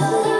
love.